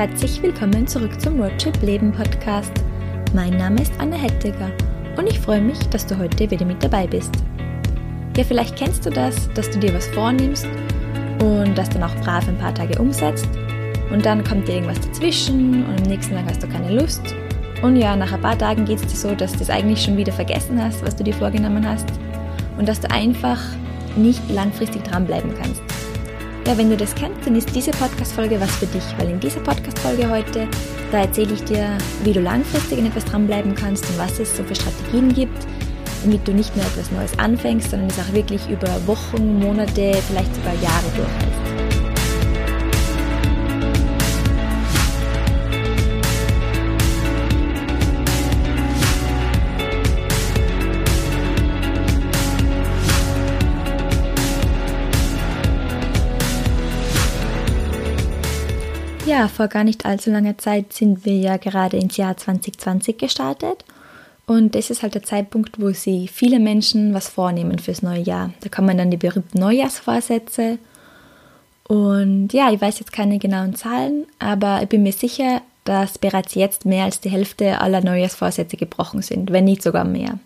herzlich willkommen zurück zum Roadtrip Leben Podcast. Mein Name ist Anne Hettiger und ich freue mich, dass du heute wieder mit dabei bist. Ja, vielleicht kennst du das, dass du dir was vornimmst und das dann auch brav ein paar Tage umsetzt und dann kommt dir irgendwas dazwischen und am nächsten Tag hast du keine Lust und ja, nach ein paar Tagen geht es dir so, dass du es eigentlich schon wieder vergessen hast, was du dir vorgenommen hast und dass du einfach nicht langfristig dranbleiben kannst. Ja, wenn du das kennst, dann ist diese Podcast-Folge was für dich, weil in dieser Podcast-Folge heute, da erzähle ich dir, wie du langfristig in etwas dranbleiben kannst und was es so für Strategien gibt, damit du nicht nur etwas Neues anfängst, sondern es auch wirklich über Wochen, Monate, vielleicht sogar Jahre durchhältst. Ja, vor gar nicht allzu langer Zeit sind wir ja gerade ins Jahr 2020 gestartet. Und das ist halt der Zeitpunkt, wo sie viele Menschen was vornehmen fürs neue Jahr. Da kommen dann die berühmten Neujahrsvorsätze. Und ja, ich weiß jetzt keine genauen Zahlen, aber ich bin mir sicher, dass bereits jetzt mehr als die Hälfte aller Neujahrsvorsätze gebrochen sind, wenn nicht sogar mehr.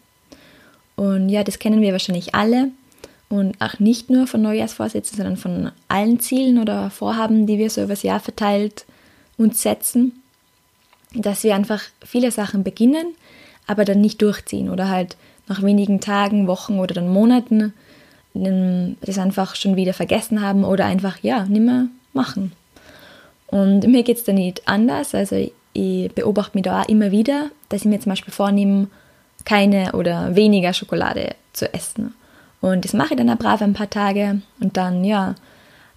Und ja, das kennen wir wahrscheinlich alle und auch nicht nur von Neujahrsvorsätzen, sondern von allen Zielen oder Vorhaben, die wir so übers Jahr verteilt uns setzen, dass wir einfach viele Sachen beginnen, aber dann nicht durchziehen oder halt nach wenigen Tagen, Wochen oder dann Monaten das einfach schon wieder vergessen haben oder einfach, ja, nicht mehr machen. Und mir geht es da nicht anders. Also ich beobachte mich da auch immer wieder, dass ich mir zum Beispiel vornehme, keine oder weniger Schokolade zu essen. Und das mache ich dann auch brav ein paar Tage und dann, ja,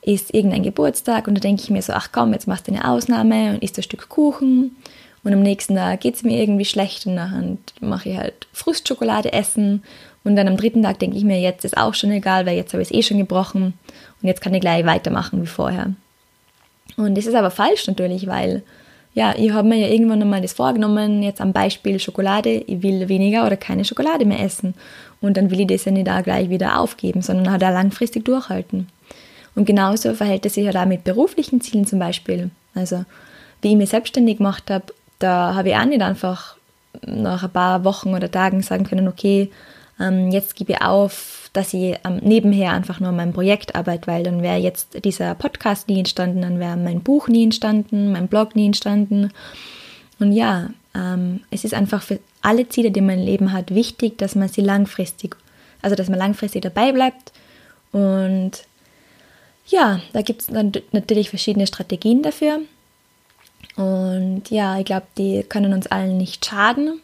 ist irgendein Geburtstag und da denke ich mir so, ach komm, jetzt machst du eine Ausnahme und isst ein Stück Kuchen. Und am nächsten Tag geht es mir irgendwie schlecht und dann mache ich halt Frustschokolade essen. Und dann am dritten Tag denke ich mir, jetzt ist auch schon egal, weil jetzt habe ich es eh schon gebrochen und jetzt kann ich gleich weitermachen wie vorher. Und das ist aber falsch natürlich, weil ja, ich habe mir ja irgendwann einmal das vorgenommen, jetzt am Beispiel Schokolade, ich will weniger oder keine Schokolade mehr essen. Und dann will ich das ja nicht auch gleich wieder aufgeben, sondern halt auch langfristig durchhalten. Und genauso verhält es sich ja halt auch mit beruflichen Zielen zum Beispiel. Also, wie ich mich selbstständig gemacht habe, da habe ich auch nicht einfach nach ein paar Wochen oder Tagen sagen können, okay, ähm, jetzt gebe ich auf, dass ich ähm, nebenher einfach nur an meinem Projekt arbeite, weil dann wäre jetzt dieser Podcast nie entstanden, dann wäre mein Buch nie entstanden, mein Blog nie entstanden. Und ja, ähm, es ist einfach für alle Ziele, die man im Leben hat, wichtig, dass man sie langfristig, also dass man langfristig dabei bleibt. Und ja, da gibt es natürlich verschiedene Strategien dafür. Und ja, ich glaube, die können uns allen nicht schaden.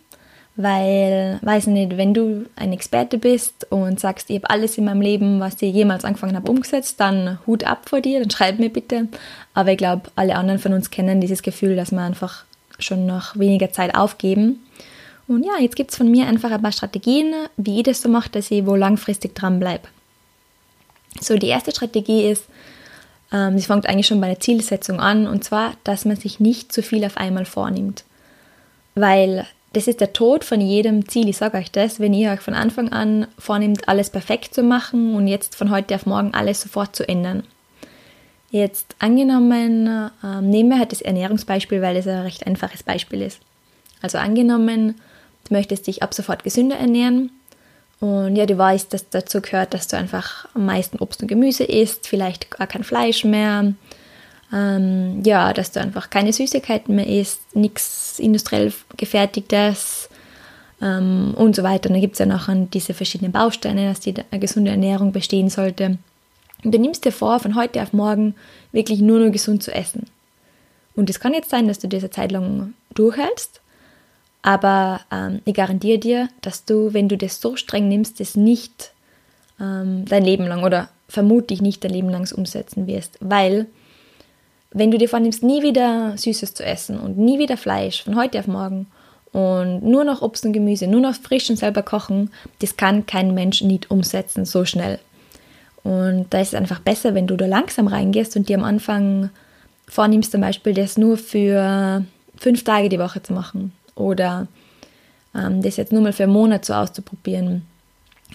Weil, weiß nicht, wenn du ein Experte bist und sagst, ich habe alles in meinem Leben, was ich jemals angefangen habe, umgesetzt, dann Hut ab vor dir, dann schreib mir bitte. Aber ich glaube, alle anderen von uns kennen dieses Gefühl, dass man einfach schon nach weniger Zeit aufgeben. Und ja, jetzt gibt es von mir einfach ein paar Strategien, wie ich das so mache, dass ich wo langfristig dran bleibe. So, die erste Strategie ist, ähm, sie fängt eigentlich schon bei der Zielsetzung an, und zwar, dass man sich nicht zu viel auf einmal vornimmt. Weil das ist der Tod von jedem Ziel. Ich sage euch das, wenn ihr euch von Anfang an vornimmt, alles perfekt zu machen und jetzt von heute auf morgen alles sofort zu ändern. Jetzt angenommen, ähm, nehmen wir halt das Ernährungsbeispiel, weil es ein recht einfaches Beispiel ist. Also angenommen, du möchtest dich ab sofort gesünder ernähren und ja, du weißt, dass dazu gehört, dass du einfach am meisten Obst und Gemüse isst, vielleicht gar kein Fleisch mehr, ähm, ja, dass du einfach keine Süßigkeiten mehr isst, nichts industriell gefertigtes ähm, und so weiter. Und dann gibt es ja noch diese verschiedenen Bausteine, dass die eine gesunde Ernährung bestehen sollte. Und du nimmst dir vor, von heute auf morgen wirklich nur noch gesund zu essen. Und es kann jetzt sein, dass du diese Zeit lang durchhältst, aber ähm, ich garantiere dir, dass du, wenn du das so streng nimmst, das nicht ähm, dein Leben lang oder vermutlich nicht dein Leben lang umsetzen wirst, weil wenn du dir vornimmst, nie wieder Süßes zu essen und nie wieder Fleisch von heute auf morgen und nur noch Obst und Gemüse, nur noch frisch und selber kochen, das kann kein Mensch nicht umsetzen so schnell. Und da ist es einfach besser, wenn du da langsam reingehst und dir am Anfang vornimmst, zum Beispiel das nur für fünf Tage die Woche zu machen oder ähm, das jetzt nur mal für einen Monat so auszuprobieren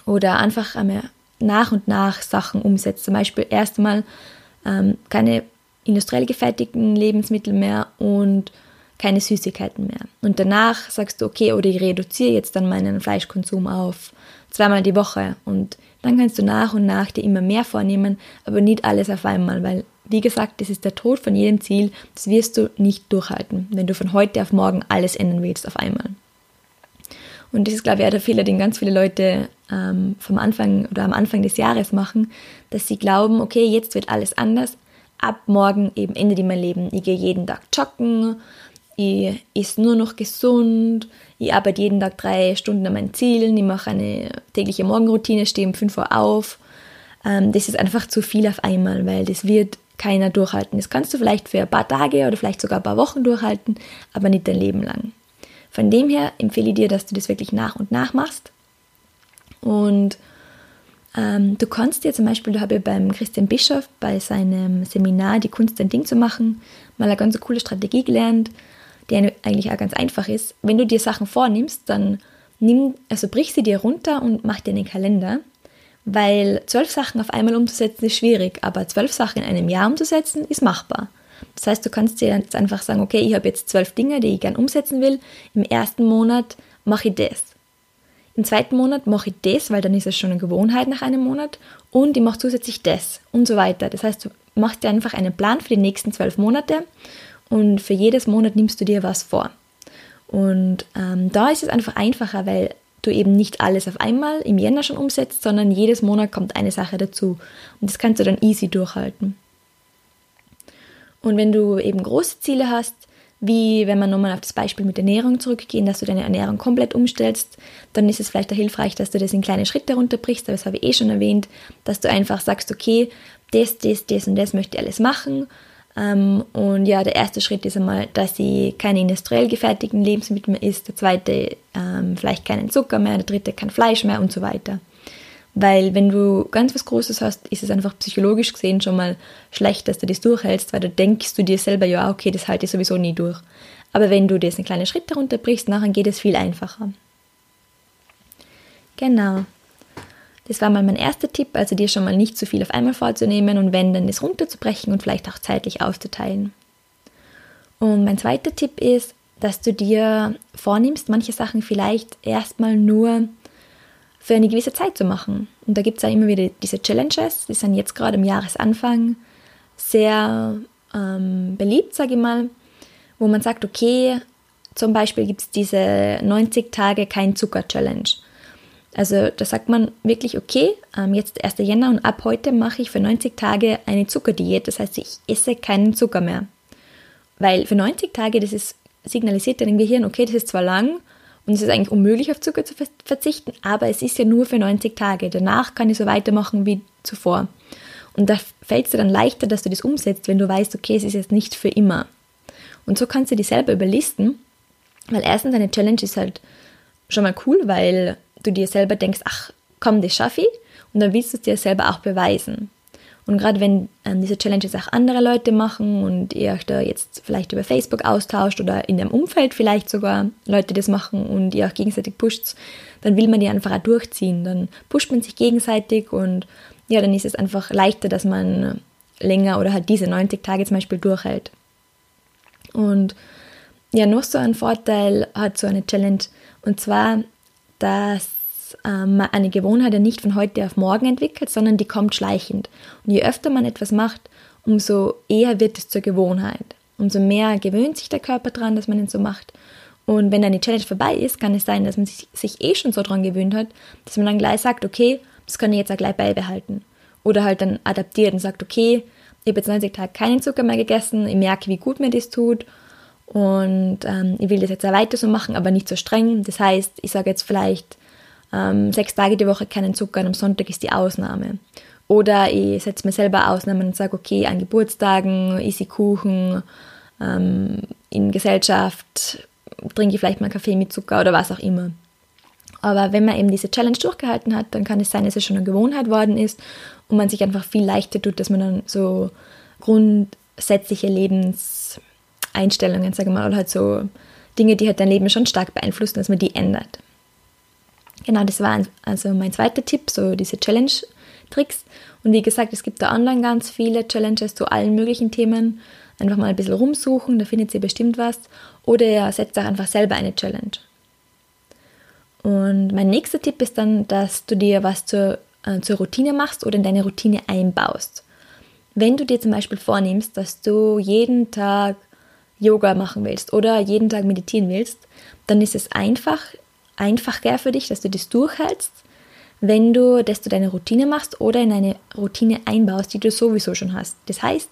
oder einfach einmal nach und nach Sachen umsetzt. Zum Beispiel erst einmal ähm, keine industriell gefertigten Lebensmittel mehr und keine Süßigkeiten mehr. Und danach sagst du, okay, oder ich reduziere jetzt dann meinen Fleischkonsum auf zweimal die Woche. Und dann kannst du nach und nach dir immer mehr vornehmen, aber nicht alles auf einmal, weil, wie gesagt, das ist der Tod von jedem Ziel. Das wirst du nicht durchhalten, wenn du von heute auf morgen alles ändern willst auf einmal. Und das ist, glaube ich, auch der Fehler, den ganz viele Leute ähm, vom Anfang oder am Anfang des Jahres machen, dass sie glauben, okay, jetzt wird alles anders. Ab morgen eben endet mein Leben. Ich gehe jeden Tag joggen, ich esse nur noch gesund, ich arbeite jeden Tag drei Stunden an meinen Zielen, ich mache eine tägliche Morgenroutine, stehe um 5 Uhr auf. Ähm, das ist einfach zu viel auf einmal, weil das wird keiner durchhalten. Das kannst du vielleicht für ein paar Tage oder vielleicht sogar ein paar Wochen durchhalten, aber nicht dein Leben lang. Von dem her empfehle ich dir, dass du das wirklich nach und nach machst. Und du kannst dir zum Beispiel, da habe ich beim Christian Bischof bei seinem Seminar Die Kunst, ein Ding zu machen, mal eine ganz coole Strategie gelernt, die eigentlich auch ganz einfach ist. Wenn du dir Sachen vornimmst, dann nimm, also brich sie dir runter und mach dir einen Kalender, weil zwölf Sachen auf einmal umzusetzen ist schwierig, aber zwölf Sachen in einem Jahr umzusetzen ist machbar. Das heißt, du kannst dir jetzt einfach sagen, okay, ich habe jetzt zwölf Dinge, die ich gern umsetzen will. Im ersten Monat mache ich das. Im zweiten Monat mache ich das, weil dann ist es schon eine Gewohnheit nach einem Monat. Und ich mache zusätzlich das und so weiter. Das heißt, du machst dir einfach einen Plan für die nächsten zwölf Monate und für jedes Monat nimmst du dir was vor. Und ähm, da ist es einfach einfacher, weil du eben nicht alles auf einmal im Jänner schon umsetzt, sondern jedes Monat kommt eine Sache dazu. Und das kannst du dann easy durchhalten. Und wenn du eben große Ziele hast, wie wenn wir nochmal auf das Beispiel mit Ernährung zurückgehen, dass du deine Ernährung komplett umstellst, dann ist es vielleicht auch hilfreich, dass du das in kleine Schritte runterbrichst, aber das habe ich eh schon erwähnt, dass du einfach sagst, okay, das, das, das und das möchte ich alles machen ähm, und ja, der erste Schritt ist einmal, dass sie keine industriell gefertigten Lebensmittel mehr isst, der zweite ähm, vielleicht keinen Zucker mehr, der dritte kein Fleisch mehr und so weiter. Weil wenn du ganz was Großes hast, ist es einfach psychologisch gesehen schon mal schlecht, dass du das durchhältst, weil du denkst du dir selber, ja, okay, das halte ich sowieso nie durch. Aber wenn du das in kleine Schritte runterbrichst, nachher geht es viel einfacher. Genau. Das war mal mein erster Tipp, also dir schon mal nicht zu viel auf einmal vorzunehmen und wenn, dann das runterzubrechen und vielleicht auch zeitlich auszuteilen. Und mein zweiter Tipp ist, dass du dir vornimmst, manche Sachen vielleicht erstmal nur für eine gewisse Zeit zu machen. Und da gibt es ja immer wieder diese Challenges, die sind jetzt gerade im Jahresanfang sehr ähm, beliebt, sage ich mal, wo man sagt, okay, zum Beispiel gibt es diese 90 Tage kein Zucker Challenge. Also da sagt man wirklich, okay, ähm, jetzt 1. Jänner und ab heute mache ich für 90 Tage eine Zuckerdiät. Das heißt, ich esse keinen Zucker mehr. Weil für 90 Tage, das ist signalisiert deinem Gehirn, okay, das ist zwar lang und es ist eigentlich unmöglich auf Zucker zu verzichten, aber es ist ja nur für 90 Tage. Danach kann ich so weitermachen wie zuvor. Und da fällt es dir dann leichter, dass du das umsetzt, wenn du weißt, okay, es ist jetzt nicht für immer. Und so kannst du dich selber überlisten, weil erstens eine Challenge ist halt schon mal cool, weil du dir selber denkst, ach komm, das schaffe ich. Und dann willst du es dir selber auch beweisen. Und gerade wenn ähm, diese Challenges auch andere Leute machen und ihr euch da jetzt vielleicht über Facebook austauscht oder in dem Umfeld vielleicht sogar Leute das machen und ihr auch gegenseitig pusht, dann will man die einfach auch durchziehen. Dann pusht man sich gegenseitig und ja, dann ist es einfach leichter, dass man länger oder halt diese 90 Tage zum Beispiel durchhält. Und ja, noch so ein Vorteil hat so eine Challenge und zwar dass ähm, man eine Gewohnheit ja nicht von heute auf morgen entwickelt, sondern die kommt schleichend. Und je öfter man etwas macht, umso eher wird es zur Gewohnheit. Umso mehr gewöhnt sich der Körper daran, dass man es so macht. Und wenn dann die Challenge vorbei ist, kann es sein, dass man sich, sich eh schon so dran gewöhnt hat, dass man dann gleich sagt, okay, das kann ich jetzt auch gleich beibehalten. Oder halt dann adaptiert und sagt, okay, ich habe jetzt 90 Tage keinen Zucker mehr gegessen, ich merke, wie gut mir das tut und ähm, ich will das jetzt auch weiter so machen, aber nicht so streng. Das heißt, ich sage jetzt vielleicht ähm, sechs Tage die Woche keinen Zucker und am Sonntag ist die Ausnahme. Oder ich setze mir selber Ausnahmen und sage, okay, an Geburtstagen esse ich Kuchen, ähm, in Gesellschaft trinke ich vielleicht mal Kaffee mit Zucker oder was auch immer. Aber wenn man eben diese Challenge durchgehalten hat, dann kann es sein, dass es schon eine Gewohnheit worden ist und man sich einfach viel leichter tut, dass man dann so grundsätzliche Lebens Einstellungen, sage ich mal, oder halt so Dinge, die halt dein Leben schon stark beeinflussen, dass man die ändert. Genau, das war also mein zweiter Tipp, so diese Challenge Tricks. Und wie gesagt, es gibt da online ganz viele Challenges zu allen möglichen Themen. Einfach mal ein bisschen rumsuchen, da findet ihr bestimmt was. Oder ihr setzt auch einfach selber eine Challenge. Und mein nächster Tipp ist dann, dass du dir was zur, äh, zur Routine machst oder in deine Routine einbaust. Wenn du dir zum Beispiel vornimmst, dass du jeden Tag Yoga machen willst oder jeden Tag meditieren willst, dann ist es einfach, einfacher für dich, dass du das durchhältst, wenn du das zu deiner Routine machst oder in eine Routine einbaust, die du sowieso schon hast. Das heißt,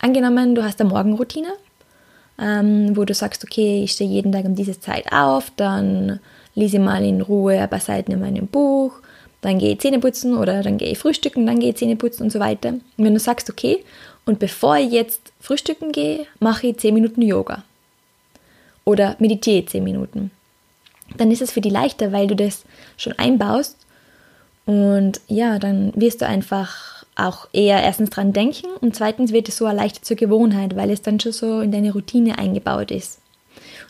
angenommen, du hast eine Morgenroutine, ähm, wo du sagst, okay, ich stehe jeden Tag um diese Zeit auf, dann lese ich mal in Ruhe ein paar Seiten in meinem Buch, dann gehe ich Zähne putzen oder dann gehe ich frühstücken, dann gehe ich Zähne putzen und so weiter. Und wenn du sagst, okay, und bevor ich jetzt frühstücken gehe, mache ich 10 Minuten Yoga oder meditiere 10 Minuten, dann ist es für dich leichter, weil du das schon einbaust und ja, dann wirst du einfach auch eher erstens dran denken und zweitens wird es so erleichtert zur Gewohnheit, weil es dann schon so in deine Routine eingebaut ist.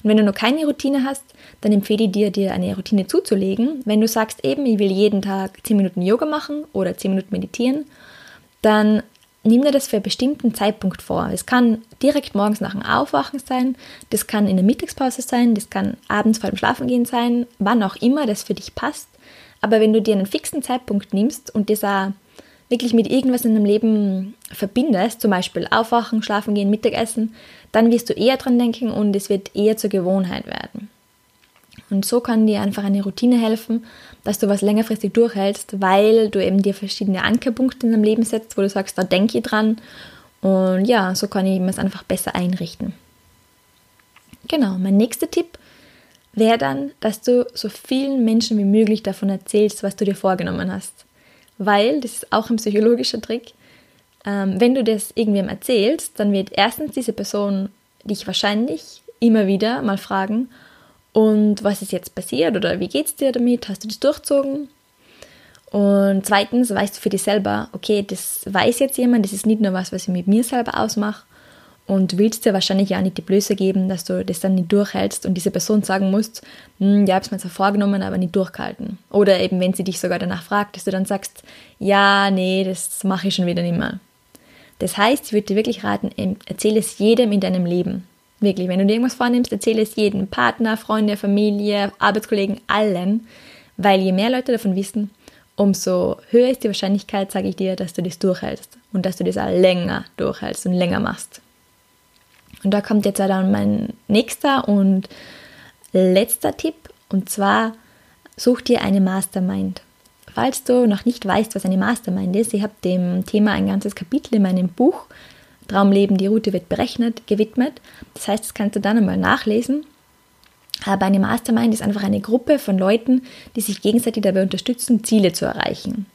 Und wenn du noch keine Routine hast, dann empfehle ich dir, dir eine Routine zuzulegen. Wenn du sagst eben, ich will jeden Tag 10 Minuten Yoga machen oder 10 Minuten meditieren, dann nimm dir das für einen bestimmten Zeitpunkt vor. Es kann direkt morgens nach dem Aufwachen sein, das kann in der Mittagspause sein, das kann abends vor dem Schlafengehen sein, wann auch immer das für dich passt. Aber wenn du dir einen fixen Zeitpunkt nimmst und das auch wirklich mit irgendwas in deinem Leben verbindest, zum Beispiel Aufwachen, Schlafen gehen, Mittagessen, dann wirst du eher dran denken und es wird eher zur Gewohnheit werden. Und so kann dir einfach eine Routine helfen, dass du was längerfristig durchhältst, weil du eben dir verschiedene Ankerpunkte in deinem Leben setzt, wo du sagst, da denke ich dran. Und ja, so kann ich es einfach besser einrichten. Genau, mein nächster Tipp wäre dann, dass du so vielen Menschen wie möglich davon erzählst, was du dir vorgenommen hast. Weil, das ist auch ein psychologischer Trick, ähm, wenn du das irgendwem erzählst, dann wird erstens diese Person dich wahrscheinlich immer wieder mal fragen, und was ist jetzt passiert oder wie geht es dir damit? Hast du das durchzogen? Und zweitens weißt du für dich selber, okay, das weiß jetzt jemand, das ist nicht nur was, was ich mit mir selber ausmache, und willst dir wahrscheinlich ja nicht die Blöße geben, dass du das dann nicht durchhältst und diese Person sagen musst, hm, ja, hab's mir zwar vorgenommen, aber nicht durchgehalten. Oder eben, wenn sie dich sogar danach fragt, dass du dann sagst, ja, nee, das mache ich schon wieder nicht mehr. Das heißt, ich würde dir wirklich raten, erzähle es jedem in deinem Leben. Wirklich, wenn du dir irgendwas vornimmst, erzähle es jedem, Partner, Freunde, Familie, Arbeitskollegen, allen, weil je mehr Leute davon wissen, umso höher ist die Wahrscheinlichkeit, sage ich dir, dass du das durchhältst und dass du das auch länger durchhältst und länger machst. Und da kommt jetzt dann mein nächster und letzter Tipp und zwar such dir eine Mastermind. Falls du noch nicht weißt, was eine Mastermind ist, ich habe dem Thema ein ganzes Kapitel in meinem Buch Traumleben, die Route wird berechnet, gewidmet. Das heißt, das kannst du dann einmal nachlesen. Aber eine Mastermind ist einfach eine Gruppe von Leuten, die sich gegenseitig dabei unterstützen, Ziele zu erreichen.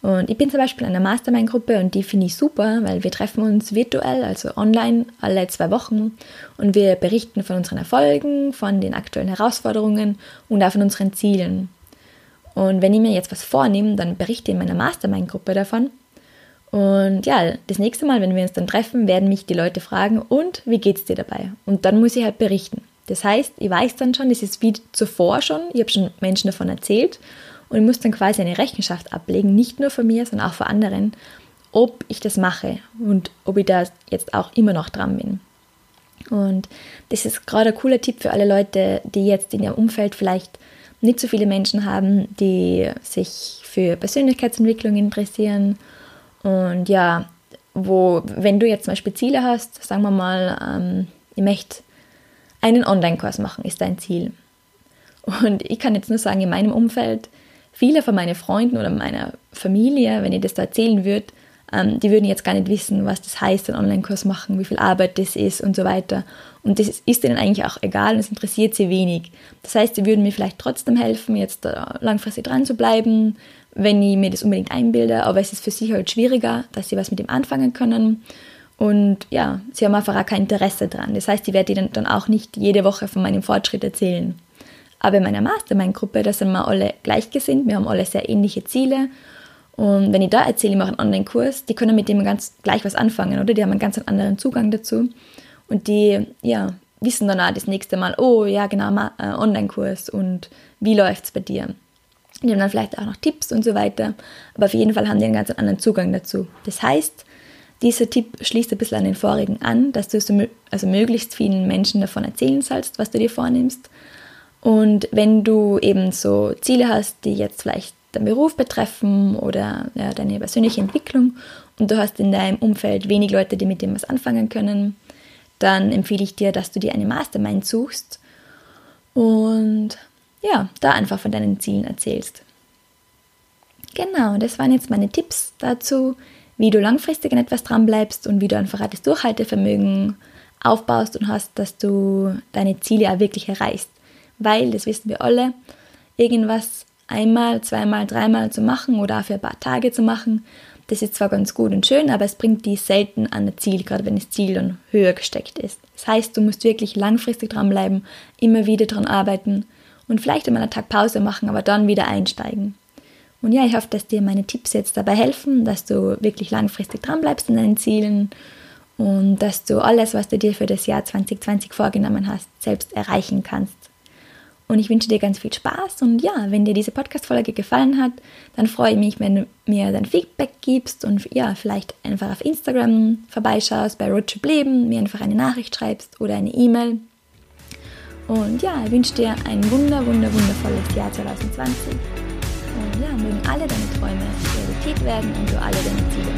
Und ich bin zum Beispiel in einer Mastermind-Gruppe und die finde ich super, weil wir treffen uns virtuell, also online, alle zwei Wochen und wir berichten von unseren Erfolgen, von den aktuellen Herausforderungen und auch von unseren Zielen. Und wenn ich mir jetzt was vornehme, dann berichte ich in meiner Mastermind-Gruppe davon. Und ja, das nächste Mal, wenn wir uns dann treffen, werden mich die Leute fragen, und wie geht's dir dabei? Und dann muss ich halt berichten. Das heißt, ich weiß dann schon, das ist wie zuvor schon, ich habe schon Menschen davon erzählt und ich muss dann quasi eine Rechenschaft ablegen, nicht nur von mir, sondern auch von anderen, ob ich das mache und ob ich da jetzt auch immer noch dran bin. Und das ist gerade ein cooler Tipp für alle Leute, die jetzt in ihrem Umfeld vielleicht nicht so viele Menschen haben, die sich für Persönlichkeitsentwicklung interessieren. Und ja, wo, wenn du jetzt zum Beispiel Ziele hast, sagen wir mal, ähm, ich möchte einen Online-Kurs machen, ist dein Ziel. Und ich kann jetzt nur sagen, in meinem Umfeld viele von meinen Freunden oder meiner Familie, wenn ich das da erzählen würde, ähm, die würden jetzt gar nicht wissen, was das heißt, einen Online-Kurs machen, wie viel Arbeit das ist und so weiter. Und das ist ihnen eigentlich auch egal und es interessiert sie wenig. Das heißt, sie würden mir vielleicht trotzdem helfen, jetzt langfristig dran zu bleiben, wenn ich mir das unbedingt einbilde, aber es ist für sie halt schwieriger, dass sie was mit dem anfangen können. Und ja, sie haben einfach auch kein Interesse dran. Das heißt, ich werde ihnen dann auch nicht jede Woche von meinem Fortschritt erzählen. Aber in meiner Mastermind-Gruppe, da sind wir alle gleichgesinnt, wir haben alle sehr ähnliche Ziele. Und wenn ich da erzähle, ich mache einen Online-Kurs, die können mit dem ganz gleich was anfangen, oder? Die haben einen ganz anderen Zugang dazu. Und die, ja, wissen dann auch das nächste Mal, oh ja, genau, äh, Online-Kurs und wie läuft es bei dir? Die haben dann vielleicht auch noch Tipps und so weiter. Aber auf jeden Fall haben die einen ganz anderen Zugang dazu. Das heißt, dieser Tipp schließt ein bisschen an den vorigen an, dass du so, also möglichst vielen Menschen davon erzählen sollst, was du dir vornimmst. Und wenn du eben so Ziele hast, die jetzt vielleicht deinen Beruf betreffen oder ja, deine persönliche Entwicklung und du hast in deinem Umfeld wenig Leute, die mit dem was anfangen können, dann empfehle ich dir, dass du dir eine Mastermind suchst und ja, da einfach von deinen Zielen erzählst. Genau, das waren jetzt meine Tipps dazu, wie du langfristig an etwas dranbleibst und wie du einfach das Durchhaltevermögen aufbaust und hast, dass du deine Ziele auch wirklich erreichst. Weil, das wissen wir alle, irgendwas einmal, zweimal, dreimal zu machen oder auch für ein paar Tage zu machen, das ist zwar ganz gut und schön, aber es bringt die selten an das Ziel, gerade wenn das Ziel dann höher gesteckt ist. Das heißt, du musst wirklich langfristig dranbleiben, immer wieder dran arbeiten und vielleicht einmal einen Tag Pause machen, aber dann wieder einsteigen. Und ja, ich hoffe, dass dir meine Tipps jetzt dabei helfen, dass du wirklich langfristig dranbleibst in deinen Zielen und dass du alles, was du dir für das Jahr 2020 vorgenommen hast, selbst erreichen kannst. Und ich wünsche dir ganz viel Spaß. Und ja, wenn dir diese Podcast-Folge gefallen hat, dann freue ich mich, wenn du mir dein Feedback gibst und ja, vielleicht einfach auf Instagram vorbeischaust, bei Roadtrip Leben, mir einfach eine Nachricht schreibst oder eine E-Mail. Und ja, ich wünsche dir ein wunder, wunder, wundervolles Jahr 2020. Und ja, mögen alle deine Träume Realität werden und du alle deine Ziele